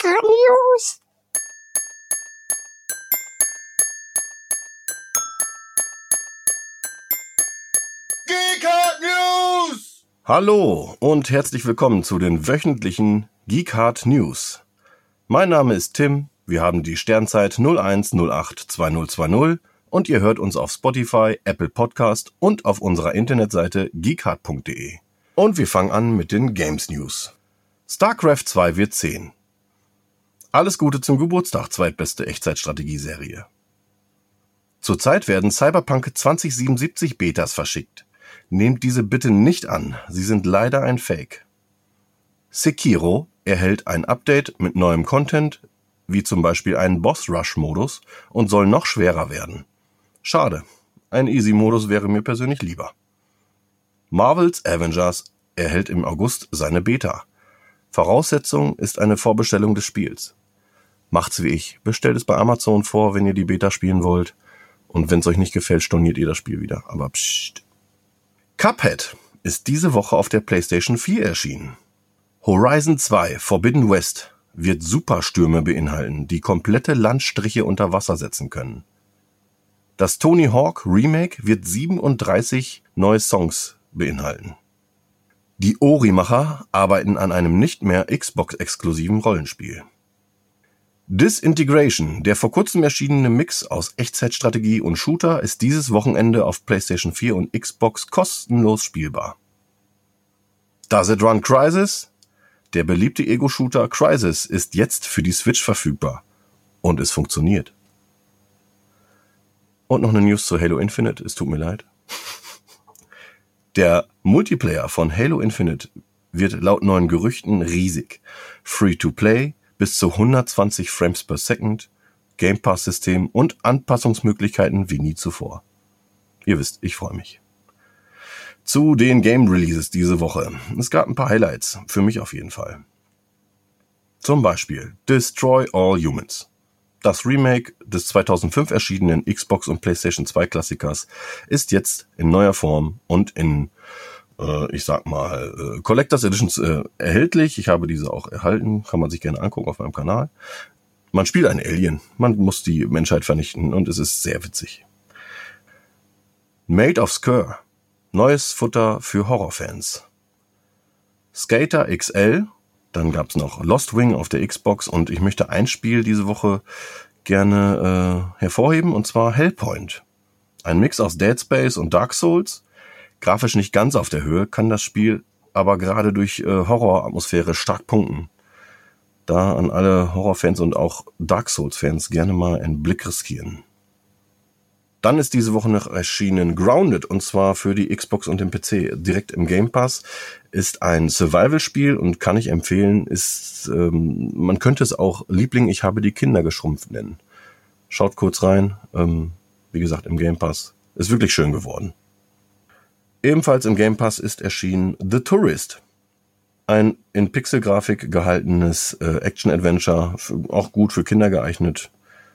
Geek News. Geekart News! Hallo und herzlich willkommen zu den wöchentlichen Geekhard News. Mein Name ist Tim, wir haben die Sternzeit 01082020 und ihr hört uns auf Spotify, Apple Podcast und auf unserer Internetseite geekhard.de. Und wir fangen an mit den Games News. StarCraft 2 wird 10. Alles Gute zum Geburtstag, zweitbeste Echtzeitstrategieserie. Zurzeit werden Cyberpunk 2077 Betas verschickt. Nehmt diese bitte nicht an, sie sind leider ein Fake. Sekiro erhält ein Update mit neuem Content, wie zum Beispiel einen Boss-Rush-Modus und soll noch schwerer werden. Schade, ein Easy-Modus wäre mir persönlich lieber. Marvels Avengers erhält im August seine Beta. Voraussetzung ist eine Vorbestellung des Spiels. Macht's wie ich, bestellt es bei Amazon vor, wenn ihr die Beta spielen wollt. Und wenn's euch nicht gefällt, storniert ihr das Spiel wieder. Aber psst. Cuphead ist diese Woche auf der PlayStation 4 erschienen. Horizon 2 Forbidden West wird Superstürme beinhalten, die komplette Landstriche unter Wasser setzen können. Das Tony Hawk Remake wird 37 neue Songs beinhalten. Die Ori-Macher arbeiten an einem nicht mehr Xbox-exklusiven Rollenspiel. Disintegration, der vor kurzem erschienene Mix aus Echtzeitstrategie und Shooter, ist dieses Wochenende auf PlayStation 4 und Xbox kostenlos spielbar. Does It Run Crisis? Der beliebte Ego-Shooter Crisis ist jetzt für die Switch verfügbar. Und es funktioniert. Und noch eine News zu Halo Infinite, es tut mir leid. Der Multiplayer von Halo Infinite wird laut neuen Gerüchten riesig. Free to play, bis zu 120 Frames per Second, Game Pass System und Anpassungsmöglichkeiten wie nie zuvor. Ihr wisst, ich freue mich. Zu den Game Releases diese Woche. Es gab ein paar Highlights, für mich auf jeden Fall. Zum Beispiel Destroy All Humans. Das Remake des 2005 erschienenen Xbox und PlayStation 2 Klassikers ist jetzt in neuer Form und in äh, ich sag mal, äh, Collectors Editions äh, erhältlich. Ich habe diese auch erhalten, kann man sich gerne angucken auf meinem Kanal. Man spielt einen Alien, man muss die Menschheit vernichten und es ist sehr witzig. Made of Skur, neues Futter für Horrorfans. Skater XL, dann gab's noch Lost Wing auf der Xbox und ich möchte ein Spiel diese Woche gerne äh, hervorheben und zwar Hellpoint. Ein Mix aus Dead Space und Dark Souls Grafisch nicht ganz auf der Höhe, kann das Spiel aber gerade durch äh, Horroratmosphäre stark punkten. Da an alle Horrorfans und auch Dark Souls-Fans gerne mal einen Blick riskieren. Dann ist diese Woche noch erschienen Grounded und zwar für die Xbox und den PC direkt im Game Pass. Ist ein Survival-Spiel und kann ich empfehlen. Ist ähm, man könnte es auch Liebling, ich habe die Kinder geschrumpft nennen. Schaut kurz rein. Ähm, wie gesagt im Game Pass ist wirklich schön geworden. Ebenfalls im Game Pass ist erschienen The Tourist. Ein in Pixelgrafik gehaltenes äh, Action-Adventure, auch gut für Kinder geeignet,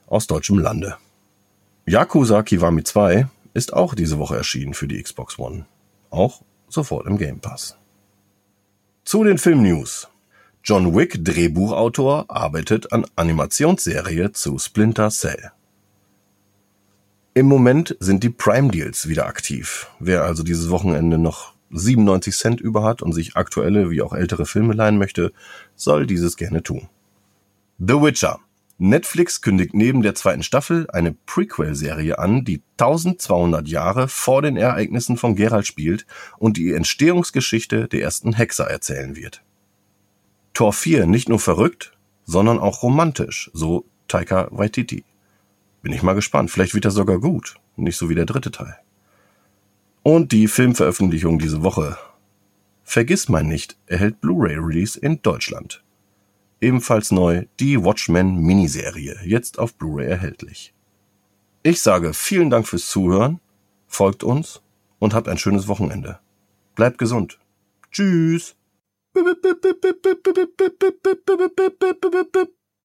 aus deutschem Lande. Yakuza Kiwami 2 ist auch diese Woche erschienen für die Xbox One. Auch sofort im Game Pass. Zu den Filmnews. John Wick, Drehbuchautor, arbeitet an Animationsserie zu Splinter Cell. Im Moment sind die Prime Deals wieder aktiv. Wer also dieses Wochenende noch 97 Cent über hat und sich aktuelle wie auch ältere Filme leihen möchte, soll dieses gerne tun. The Witcher. Netflix kündigt neben der zweiten Staffel eine Prequel-Serie an, die 1200 Jahre vor den Ereignissen von Geralt spielt und die Entstehungsgeschichte der ersten Hexer erzählen wird. Tor 4 nicht nur verrückt, sondern auch romantisch, so Taika Waititi. Bin ich mal gespannt. Vielleicht wird er sogar gut. Nicht so wie der dritte Teil. Und die Filmveröffentlichung diese Woche. Vergiss mein nicht, erhält Blu-ray-Release in Deutschland. Ebenfalls neu die Watchmen Miniserie, jetzt auf Blu-ray erhältlich. Ich sage vielen Dank fürs Zuhören, folgt uns und habt ein schönes Wochenende. Bleibt gesund. Tschüss.